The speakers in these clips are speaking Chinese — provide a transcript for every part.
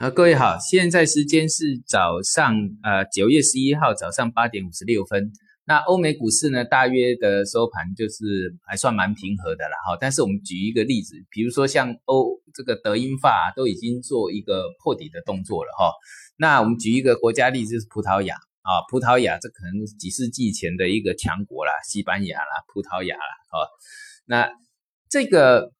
好，各位好，现在时间是早上呃九月十一号早上八点五十六分。那欧美股市呢，大约的收盘就是还算蛮平和的了。哈，但是我们举一个例子，比如说像欧这个德英法都已经做一个破底的动作了哈。那我们举一个国家例子，就是葡萄牙啊，葡萄牙这可能几世纪前的一个强国啦，西班牙啦，葡萄牙啦，哈。那这个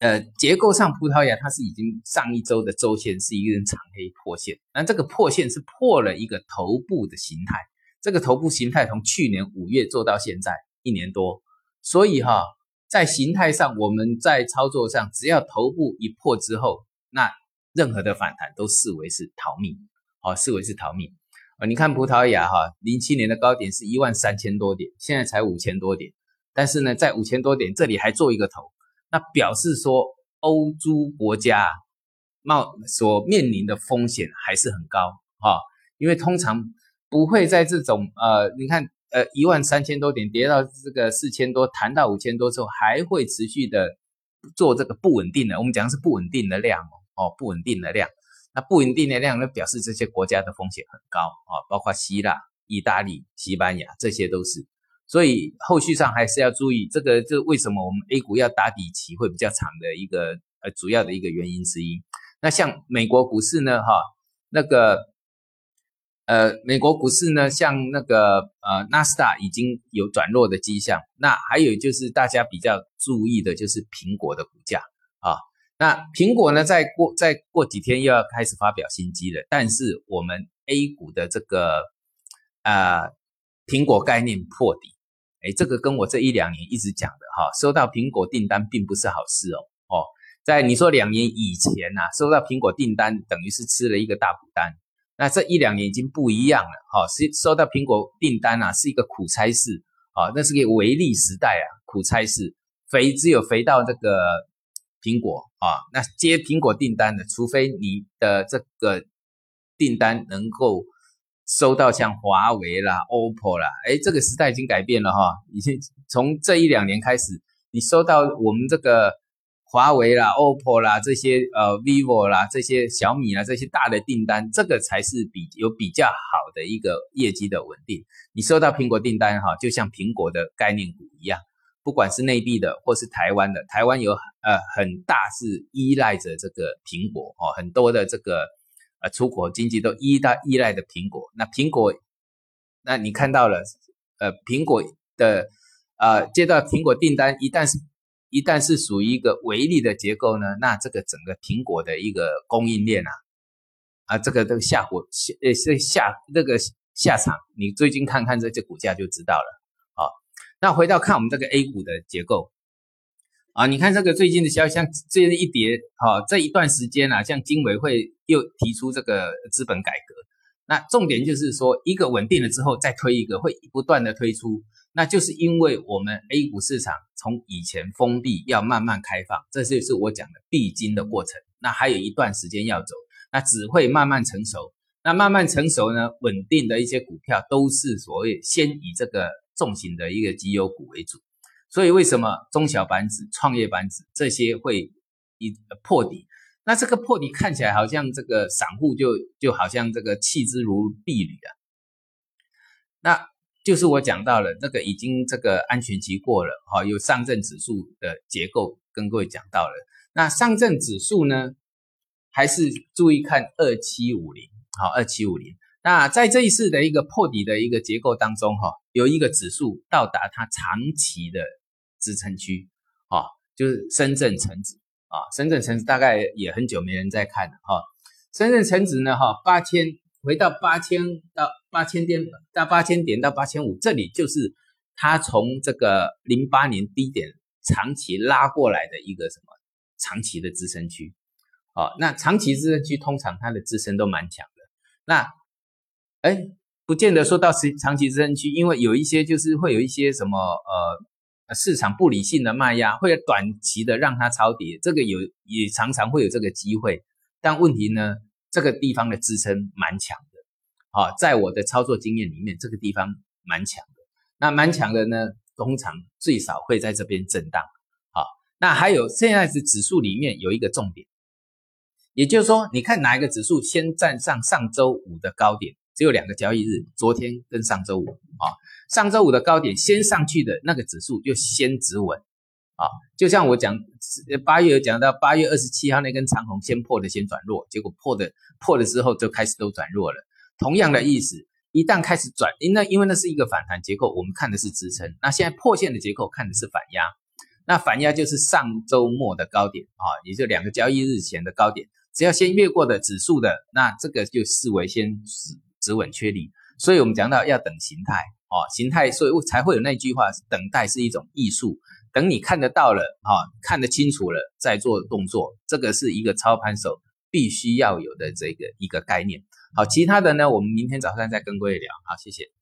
呃结构上，葡萄牙它是已经上一周的周线是一根长黑破线，那这个破线是破了一个头部的形态。这个头部形态从去年五月做到现在一年多，所以哈，在形态上，我们在操作上，只要头部一破之后，那任何的反弹都视为是逃命，哦，视为是逃命。啊，你看葡萄牙哈，零七年的高点是一万三千多点，现在才五千多点，但是呢，在五千多点这里还做一个头，那表示说欧洲国家冒所面临的风险还是很高哈，因为通常。不会在这种呃，你看呃一万三千多点跌到这个四千多，弹到五千多之后，还会持续的做这个不稳定的。我们讲是不稳定的量哦，哦不稳定的量。那不稳定的量，那表示这些国家的风险很高啊，包括希腊、意大利、西班牙，这些都是。所以后续上还是要注意这个，这为什么我们 A 股要打底期会比较长的一个呃主要的一个原因之一。那像美国股市呢，哈那个。呃，美国股市呢，像那个呃纳斯达已经有转弱的迹象。那还有就是大家比较注意的就是苹果的股价啊。那苹果呢，再过再过几天又要开始发表新机了。但是我们 A 股的这个啊苹果概念破底，哎，这个跟我这一两年一直讲的哈，收到苹果订单并不是好事哦哦。在你说两年以前呐，收到苹果订单等于是吃了一个大补单。那这一两年已经不一样了，哈，是收到苹果订单啊，是一个苦差事，啊，那是个唯利时代啊，苦差事，肥只有肥到这个苹果啊，那接苹果订单的，除非你的这个订单能够收到像华为啦、OPPO 啦，哎，这个时代已经改变了哈，已经从这一两年开始，你收到我们这个。华为啦、OPPO 啦这些呃 vivo 啦这些小米啦这些大的订单，这个才是比有比较好的一个业绩的稳定。你收到苹果订单哈，就像苹果的概念股一样，不管是内地的或是台湾的，台湾有呃很大是依赖着这个苹果哦，很多的这个呃出口经济都依赖依赖的苹果。那苹果，那你看到了呃苹果的呃接到苹果订单，一旦是一旦是属于一个唯利的结构呢，那这个整个苹果的一个供应链啊，啊，这个这个下火下呃是下那个下场，你最近看看这些股价就知道了啊。那回到看我们这个 A 股的结构啊，你看这个最近的消息，像这一跌哈，这一段时间啊，像经委会又提出这个资本改革，那重点就是说一个稳定了之后再推一个，会不断的推出。那就是因为我们 A 股市场从以前封闭要慢慢开放，这就是我讲的必经的过程。那还有一段时间要走，那只会慢慢成熟。那慢慢成熟呢，稳定的一些股票都是所谓先以这个重型的一个绩优股为主。所以为什么中小板指、创业板指这些会一破底？那这个破底看起来好像这个散户就就好像这个弃之如敝履啊。那。就是我讲到了那个已经这个安全期过了，哈，有上证指数的结构跟各位讲到了。那上证指数呢，还是注意看二七五零，好，二七五零。那在这一次的一个破底的一个结构当中，哈，有一个指数到达它长期的支撑区，啊，就是深圳成指，啊，深圳成指大概也很久没人在看了，哈，深圳成指呢，哈，八千。回到八千到八千点到八千点到八千五，这里就是它从这个零八年低点长期拉过来的一个什么长期的支撑区。哦，那长期支撑区通常它的支撑都蛮强的。那哎，不见得说到是长期支撑区，因为有一些就是会有一些什么呃市场不理性的卖压，会短期的让它超跌，这个有也常常会有这个机会。但问题呢？这个地方的支撑蛮强的，好，在我的操作经验里面，这个地方蛮强的。那蛮强的呢，通常最少会在这边震荡。好，那还有现在是指数里面有一个重点，也就是说，你看哪一个指数先站上上周五的高点，只有两个交易日，昨天跟上周五啊，上周五的高点先上去的那个指数就先止稳啊，就像我讲八月有讲到八月二十七号那根长红先破的先转弱，结果破的破了之后就开始都转弱了，同样的意思，一旦开始转，因那因为那是一个反弹结构，我们看的是支撑，那现在破线的结构看的是反压，那反压就是上周末的高点啊，也就两个交易日前的高点。只要先越过的指数的，那这个就视为先止稳确立。所以我们讲到要等形态哦，形态，所以才会有那句话：等待是一种艺术。等你看得到了啊，看得清楚了，再做动作，这个是一个操盘手必须要有的这个一个概念。好，其他的呢，我们明天早上再跟各位聊。好，谢谢。